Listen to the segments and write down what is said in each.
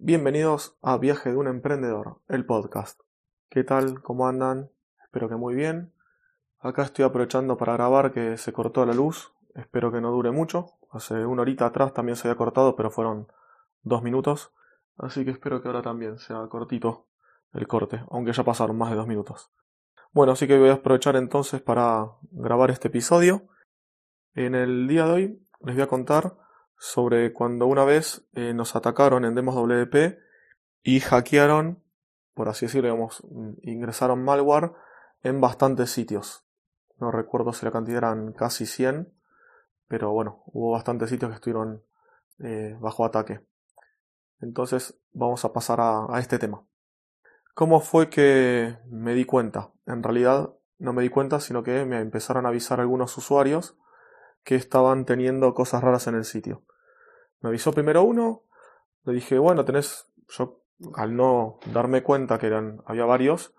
Bienvenidos a Viaje de un Emprendedor, el podcast. ¿Qué tal? ¿Cómo andan? Espero que muy bien. Acá estoy aprovechando para grabar que se cortó la luz. Espero que no dure mucho. Hace una horita atrás también se había cortado, pero fueron dos minutos. Así que espero que ahora también sea cortito el corte, aunque ya pasaron más de dos minutos. Bueno, así que voy a aprovechar entonces para grabar este episodio. En el día de hoy les voy a contar sobre cuando una vez eh, nos atacaron en Demos WP y hackearon, por así decirlo, digamos, ingresaron malware en bastantes sitios. No recuerdo si la cantidad eran casi 100, pero bueno, hubo bastantes sitios que estuvieron eh, bajo ataque. Entonces vamos a pasar a este tema. ¿Cómo fue que me di cuenta? En realidad no me di cuenta, sino que me empezaron a avisar algunos usuarios que estaban teniendo cosas raras en el sitio. Me avisó primero uno, le dije, bueno, tenés, yo al no darme cuenta que eran, había varios,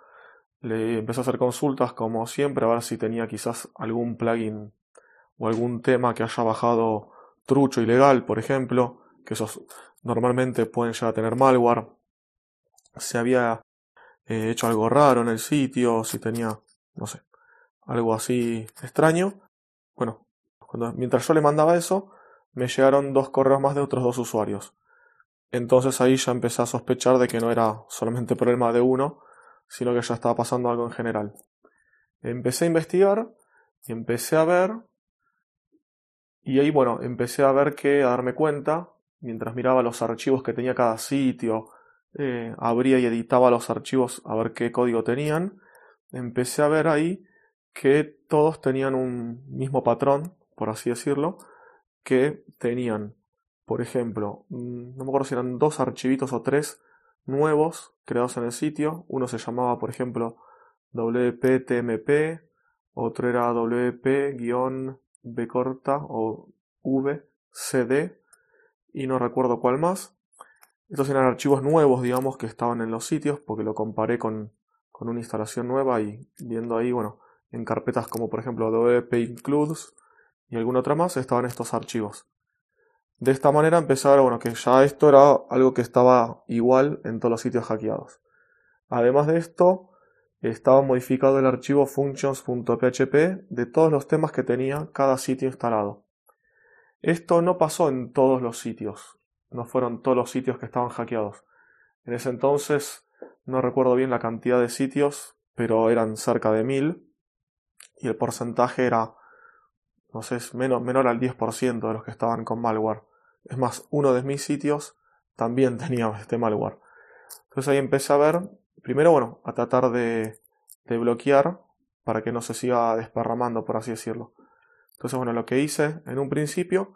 le empecé a hacer consultas como siempre a ver si tenía quizás algún plugin o algún tema que haya bajado trucho ilegal, por ejemplo, que esos normalmente pueden ya tener malware. Si había eh, hecho algo raro en el sitio, si tenía, no sé, algo así extraño. Bueno, mientras yo le mandaba eso, me llegaron dos correos más de otros dos usuarios. Entonces ahí ya empecé a sospechar de que no era solamente problema de uno, sino que ya estaba pasando algo en general. Empecé a investigar y empecé a ver, y ahí bueno, empecé a ver que, a darme cuenta, mientras miraba los archivos que tenía cada sitio, eh, abría y editaba los archivos a ver qué código tenían, empecé a ver ahí que todos tenían un mismo patrón, por así decirlo, que tenían, por ejemplo, mm, no me acuerdo si eran dos archivitos o tres nuevos creados en el sitio. Uno se llamaba, por ejemplo, WPTMP, otro era WP-B corta o VCD y no recuerdo cuál más. Estos eran archivos nuevos, digamos, que estaban en los sitios porque lo comparé con, con una instalación nueva y viendo ahí, bueno, en carpetas como por ejemplo WP Includes y alguna otra más estaban estos archivos. De esta manera ver bueno, que ya esto era algo que estaba igual en todos los sitios hackeados. Además de esto, estaba modificado el archivo functions.php de todos los temas que tenía cada sitio instalado. Esto no pasó en todos los sitios, no fueron todos los sitios que estaban hackeados. En ese entonces no recuerdo bien la cantidad de sitios, pero eran cerca de mil y el porcentaje era no sé, es menor al 10% de los que estaban con malware. Es más, uno de mis sitios también tenía este malware. Entonces ahí empecé a ver, primero, bueno, a tratar de, de bloquear para que no se siga desparramando, por así decirlo. Entonces, bueno, lo que hice en un principio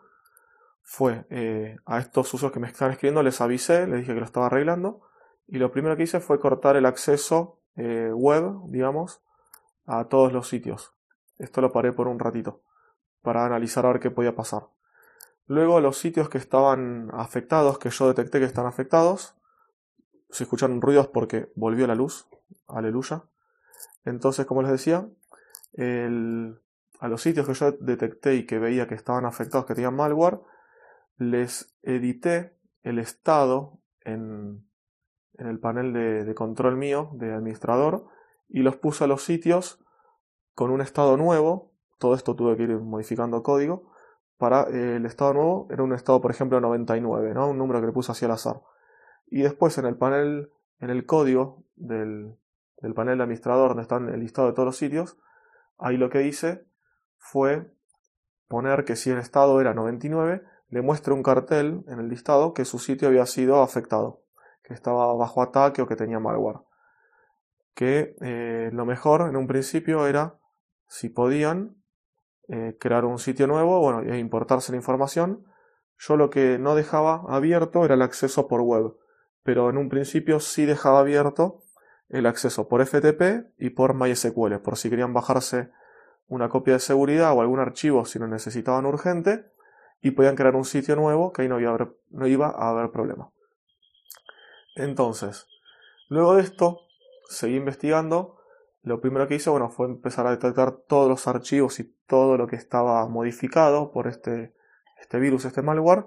fue eh, a estos usos que me estaban escribiendo, les avisé, les dije que lo estaba arreglando. Y lo primero que hice fue cortar el acceso eh, web, digamos, a todos los sitios. Esto lo paré por un ratito para analizar a ver qué podía pasar. Luego los sitios que estaban afectados, que yo detecté que están afectados, se escucharon ruidos porque volvió la luz, aleluya. Entonces, como les decía, a los sitios que yo detecté y que veía que estaban afectados, que tenían malware, les edité el estado en, el panel de, de control mío, de administrador, y los puse a los sitios con un estado nuevo todo esto tuve que ir modificando código. Para eh, el estado nuevo era un estado, por ejemplo, 99, ¿no? un número que le puse así al azar. Y después en el panel, en el código del, del panel de administrador, donde están el listado de todos los sitios, ahí lo que hice fue poner que si el estado era 99, le muestre un cartel en el listado que su sitio había sido afectado, que estaba bajo ataque o que tenía malware. Que eh, lo mejor en un principio era, si podían, eh, crear un sitio nuevo bueno, e importarse la información. Yo lo que no dejaba abierto era el acceso por web, pero en un principio sí dejaba abierto el acceso por FTP y por MySQL, por si querían bajarse una copia de seguridad o algún archivo si lo necesitaban urgente y podían crear un sitio nuevo que ahí no, no iba a haber problema. Entonces, luego de esto, seguí investigando lo primero que hice bueno, fue empezar a detectar todos los archivos y todo lo que estaba modificado por este, este virus, este malware,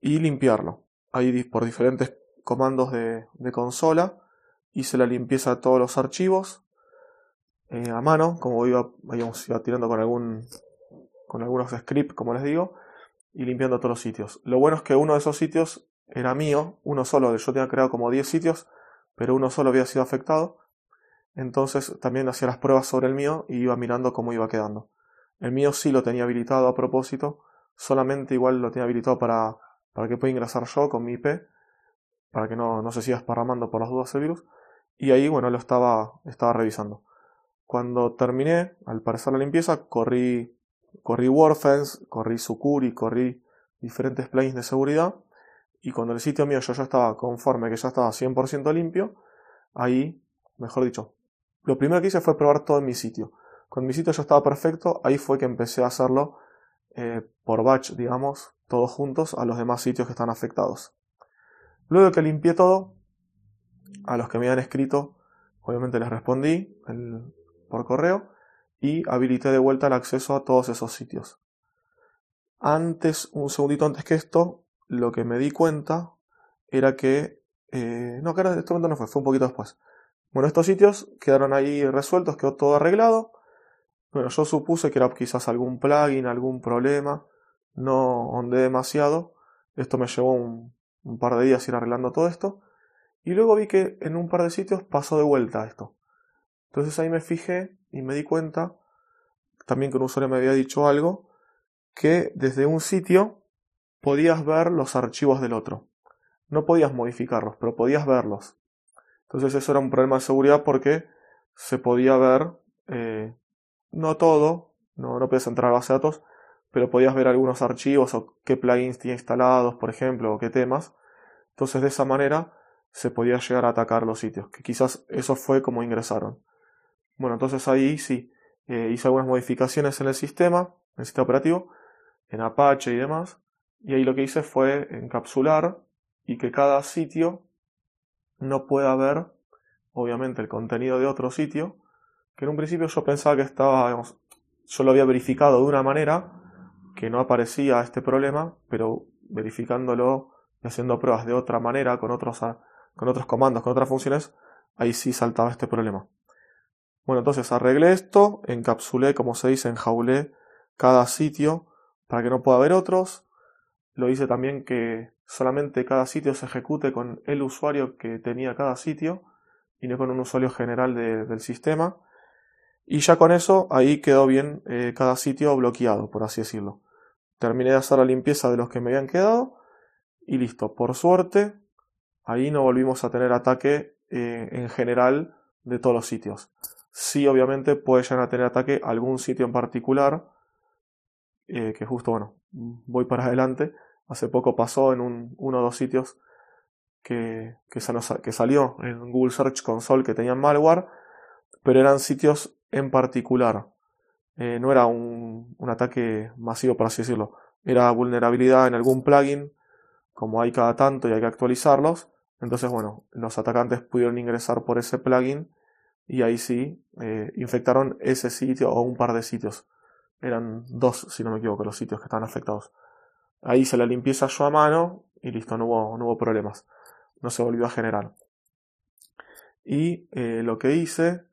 y limpiarlo. Ahí por diferentes comandos de, consola, hice la limpieza de todos los archivos eh, a mano, como iba, iba tirando con algún con algunos scripts, como les digo, y limpiando todos los sitios. Lo bueno es que uno de esos sitios era mío, uno solo, yo tenía creado como 10 sitios, pero uno solo había sido afectado. Entonces también hacía las pruebas sobre el mío y iba mirando cómo iba quedando. El mío sí lo tenía habilitado a propósito, solamente igual lo tenía habilitado para, para que pueda ingresar yo con mi IP, para que no, no se siga esparramando por las dudas el virus. Y ahí, bueno, lo estaba, estaba revisando. Cuando terminé, al parecer la limpieza, corrí, corrí Warfence, corrí Sucuri, corrí diferentes plugins de seguridad. Y cuando el sitio mío yo ya estaba conforme, que ya estaba 100% limpio, ahí, mejor dicho, lo primero que hice fue probar todo en mi sitio. Cuando mi sitio ya estaba perfecto, ahí fue que empecé a hacerlo eh, por batch, digamos, todos juntos a los demás sitios que están afectados. Luego que limpié todo, a los que me habían escrito, obviamente les respondí por correo y habilité de vuelta el acceso a todos esos sitios. Antes, un segundito antes que esto, lo que me di cuenta era que... Eh, no, en este momento no fue, fue un poquito después. Bueno, estos sitios quedaron ahí resueltos, quedó todo arreglado. Bueno, yo supuse que era quizás algún plugin, algún problema. No ondé demasiado. Esto me llevó un, par de días ir arreglando todo esto. Y luego vi que en un par de sitios pasó de vuelta esto. Entonces ahí me fijé y me di cuenta, también que un usuario me había dicho algo, que desde un sitio podías ver los archivos del otro. No podías modificarlos, pero podías verlos. Entonces eso era un problema de seguridad porque se podía ver eh, no todo, no, no podías entrar a base de datos, pero podías ver algunos archivos o qué plugins tiene instalados, por ejemplo, o qué temas. Entonces de esa manera se podía llegar a atacar los sitios, que quizás eso fue como ingresaron. Bueno, entonces ahí sí, eh, hice algunas modificaciones en el sistema, en el sistema operativo, en Apache y demás, y ahí lo que hice fue encapsular y que cada sitio no pueda ver, obviamente, el contenido de otro sitio, que en un principio yo pensaba que estaba, digamos, yo lo había verificado de una manera que no aparecía este problema, pero verificándolo y haciendo pruebas de otra manera, con otros, con otros comandos, con otras funciones, ahí sí saltaba este problema. Bueno, entonces arreglé esto, encapsulé, como se dice, enjaulé cada sitio para que no pueda haber otros. Lo hice también que solamente cada sitio se ejecute con el usuario que tenía cada sitio y no con un usuario general del sistema. Y ya con eso ahí quedó bien eh, cada sitio bloqueado, por así decirlo. Terminé de hacer la limpieza de los que me habían quedado y listo. Por suerte, ahí no volvimos a tener ataque eh, en general de todos los sitios. Sí, obviamente puede llegar a tener ataque algún sitio en particular, eh, que justo, bueno, voy para adelante. Hace poco pasó en un, uno o dos sitios que, que, salió en Google Search Console que tenían malware, pero eran sitios en particular. Eh, no era un, ataque masivo, por así decirlo. Era vulnerabilidad en algún plugin, como hay cada tanto y hay que actualizarlos. Entonces, bueno, los atacantes pudieron ingresar por ese plugin y ahí sí eh, infectaron ese sitio o un par de sitios. Eran dos, si no me equivoco, los sitios que estaban afectados. Ahí hice la limpieza yo a mano y listo, no hubo, no hubo problemas. No se volvió a generar. Y eh, lo que hice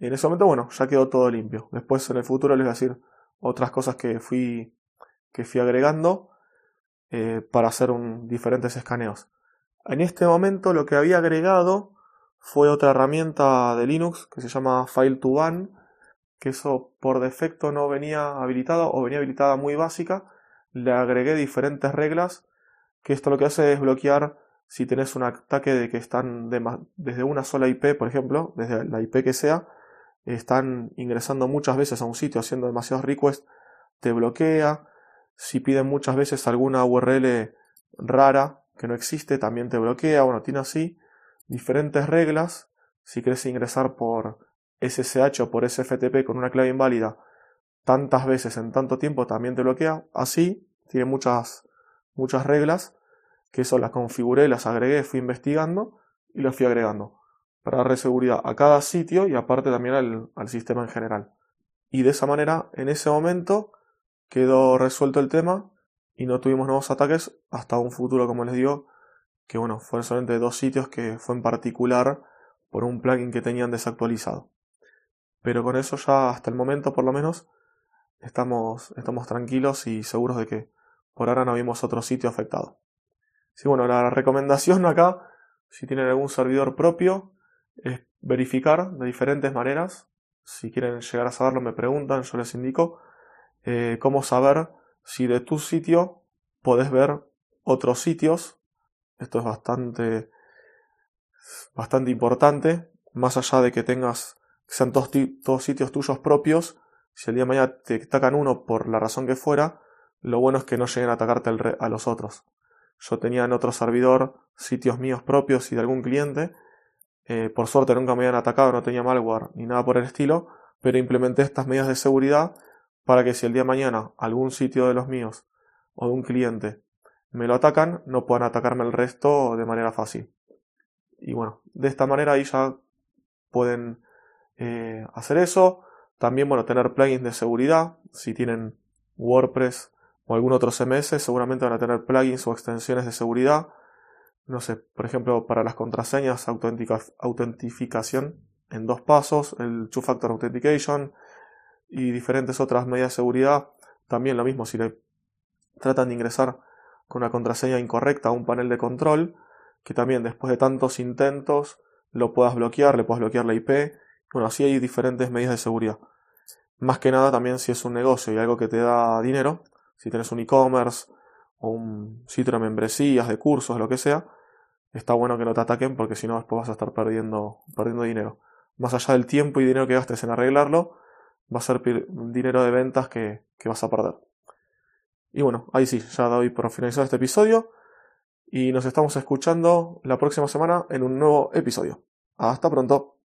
en ese momento, bueno, ya quedó todo limpio. Después en el futuro les voy a decir otras cosas que fui, que fui agregando eh, para hacer diferentes escaneos. En este momento lo que había agregado fue otra herramienta de Linux que se llama File2Ban, que eso por defecto no venía habilitado o venía habilitada muy básica. Le agregué diferentes reglas, que esto lo que hace es bloquear si tenés un ataque de que están desde una sola IP, por ejemplo, desde la IP que sea, están ingresando muchas veces a un sitio haciendo demasiados requests, te bloquea. Si piden muchas veces alguna URL rara que no existe, también te bloquea. Bueno, tiene así diferentes reglas. Si quieres ingresar por SSH o por SFTP con una clave inválida tantas veces en tanto tiempo, también te bloquea. Así, tiene muchas, muchas reglas que eso las configuré, las agregué, fui investigando y las fui agregando para darle seguridad a cada sitio y aparte también al, sistema en general. Y de esa manera, en ese momento, quedó resuelto el tema y no tuvimos nuevos ataques hasta un futuro, como les digo, que bueno, fueron solamente dos sitios que fue en particular por un plugin que tenían desactualizado. Pero con eso ya hasta el momento por lo menos estamos, estamos tranquilos y seguros de que por ahora no vimos otro sitio afectado. Sí, bueno, la recomendación acá, si tienen algún servidor propio, es verificar de diferentes maneras. Si quieren llegar a saberlo, me preguntan, yo les indico eh, cómo saber si de tu sitio podés ver otros sitios. Esto es bastante, bastante importante. Más allá de que tengas, que sean todos, sitios tuyos propios, si el día de mañana te atacan uno por la razón que fuera, lo bueno es que no lleguen a atacarte a los otros. Yo tenía en otro servidor sitios míos propios y de algún cliente. Eh, por suerte nunca me habían atacado, no tenía malware ni nada por el estilo, pero implementé estas medidas de seguridad para que si el día de mañana algún sitio de los míos o de un cliente me lo atacan, no puedan atacarme el resto de manera fácil. Y bueno, de esta manera ahí ya pueden eh, hacer eso. También, bueno, tener plugins de seguridad. Si tienen WordPress o algún otro CMS, seguramente van a tener plugins o extensiones de seguridad. No sé, por ejemplo, para las contraseñas, autentificación en dos pasos, el Two Factor Authentication y diferentes otras medidas de seguridad. También lo mismo, si le tratan de ingresar con una contraseña incorrecta a un panel de control, que también después de tantos intentos lo puedas bloquear, le puedas bloquear la IP. Bueno, así hay diferentes medidas de seguridad. Más que nada también si es un negocio y algo que te da dinero, si tienes un e-commerce o un sitio de membresías, de cursos, lo que sea, está bueno que no te ataquen porque si no después vas a estar perdiendo, perdiendo dinero. Más allá del tiempo y dinero que gastes en arreglarlo, va a ser dinero de ventas que, que vas a perder. Y bueno, ahí sí, ya doy por finalizado este episodio y nos estamos escuchando la próxima semana en un nuevo episodio. Hasta pronto.